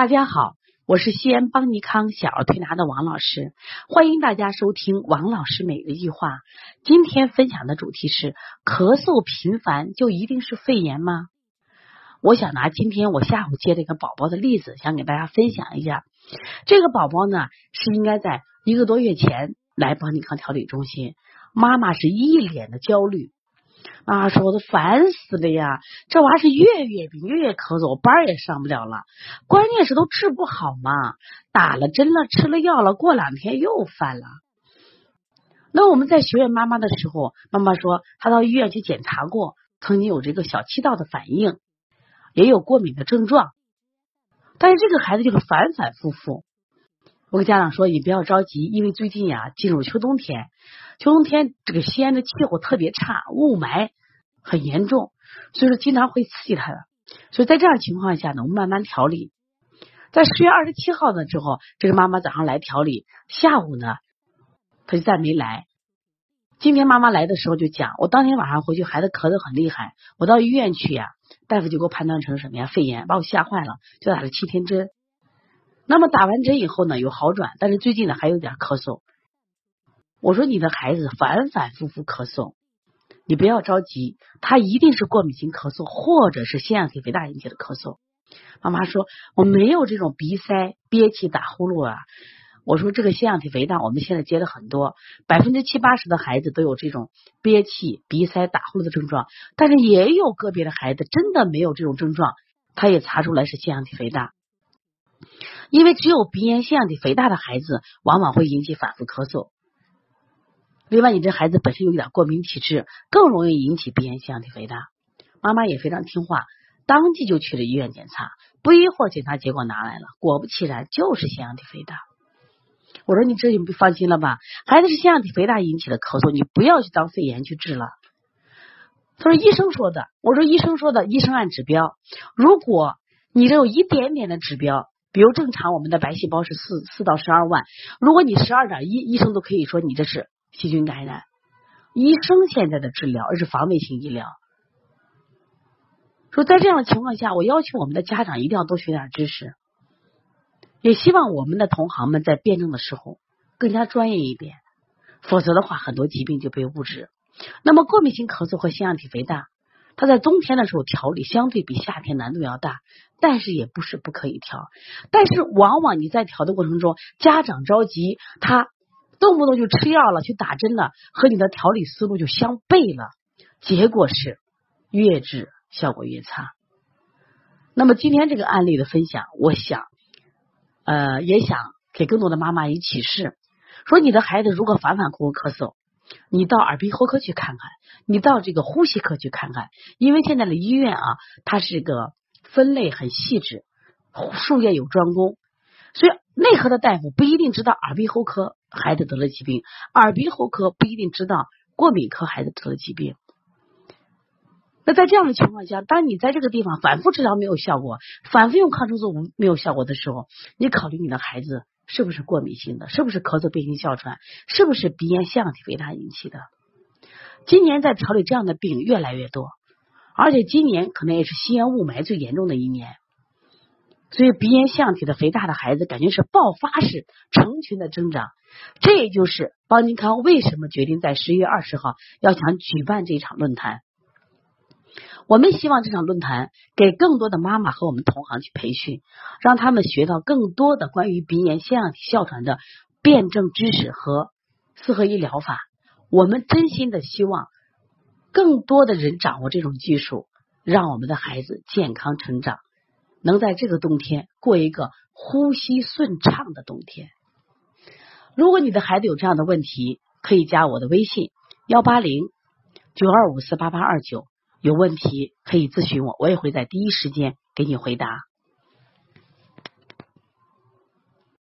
大家好，我是西安邦尼康小儿推拿的王老师，欢迎大家收听王老师每日一话。今天分享的主题是：咳嗽频繁就一定是肺炎吗？我想拿今天我下午接了一个宝宝的例子，想给大家分享一下。这个宝宝呢，是应该在一个多月前来邦尼康调理中心，妈妈是一脸的焦虑。妈妈说：“我都烦死了呀！这娃是月月病，月月咳嗽，班也上不了了。关键是都治不好嘛，打了针了，吃了药了，过两天又犯了。那我们在学院妈妈的时候，妈妈说她到医院去检查过，曾经有这个小气道的反应，也有过敏的症状，但是这个孩子就是反反复复。我跟家长说，你不要着急，因为最近呀进入秋冬天，秋冬天这个西安的气候特别差，雾霾。”很严重，所以说经常会刺激他的。所以在这样情况下呢，我们慢慢调理。在十月二十七号的之后，这个妈妈早上来调理，下午呢，他就再没来。今天妈妈来的时候就讲，我当天晚上回去，孩子咳得很厉害，我到医院去呀，大夫就给我判断成什么呀，肺炎，把我吓坏了，就打了七天针。那么打完针以后呢，有好转，但是最近呢还有点咳嗽。我说你的孩子反反复复咳嗽。你不要着急，他一定是过敏性咳嗽，或者是腺样体肥大引起的咳嗽。妈妈说我没有这种鼻塞、憋气、打呼噜啊。我说这个腺样体肥大，我们现在接的很多，百分之七八十的孩子都有这种憋气、鼻塞、打呼噜的症状，但是也有个别的孩子真的没有这种症状，他也查出来是腺样体肥大。因为只有鼻炎、腺样体肥大的孩子，往往会引起反复咳嗽。另外，你这孩子本身有一点过敏体质，更容易引起鼻炎、腺样体肥大。妈妈也非常听话，当即就去了医院检查。不一会儿，检查结果拿来了，果不其然，就是腺样体肥大。我说你这就放心了吧？孩子是腺样体肥大引起的咳嗽，你不要去当肺炎去治了。他说医生说的。我说医生说的，医生按指标。如果你这有一点点的指标，比如正常我们的白细胞是四四到十二万，如果你十二点一，医生都可以说你这是。细菌感染，医生现在的治疗而是防卫性医疗。说在这样的情况下，我要求我们的家长一定要多学点知识，也希望我们的同行们在辩证的时候更加专业一点，否则的话，很多疾病就被误治。那么，过敏性咳嗽和腺样体肥大，它在冬天的时候调理相对比夏天难度要大，但是也不是不可以调。但是，往往你在调的过程中，家长着急，他。动不动就吃药了，去打针了，和你的调理思路就相悖了，结果是越治效果越差。那么今天这个案例的分享，我想，呃，也想给更多的妈妈以启示：说你的孩子如果反反复复咳术咳嗽，你到耳鼻喉科去看看，你到这个呼吸科去看看，因为现在的医院啊，它是个分类很细致，术业有专攻，所以内科的大夫不一定知道耳鼻喉科。孩子得了疾病，耳鼻喉科不一定知道过敏科孩子得了疾病。那在这样的情况下，当你在这个地方反复治疗没有效果，反复用抗生素没有效果的时候，你考虑你的孩子是不是过敏性的，是不是咳嗽、变性哮喘，是不是鼻炎、腺体肥大引起的？今年在调理这样的病越来越多，而且今年可能也是西安雾霾最严重的一年。所以鼻炎、腺体的肥大的孩子，感觉是爆发式、成群的增长。这也就是邦尼康为什么决定在十一月二十号要想举办这场论坛。我们希望这场论坛给更多的妈妈和我们同行去培训，让他们学到更多的关于鼻炎、腺样体、哮喘的辩证知识和四合一疗法。我们真心的希望更多的人掌握这种技术，让我们的孩子健康成长。能在这个冬天过一个呼吸顺畅的冬天。如果你的孩子有这样的问题，可以加我的微信幺八零九二五四八八二九，有问题可以咨询我，我也会在第一时间给你回答。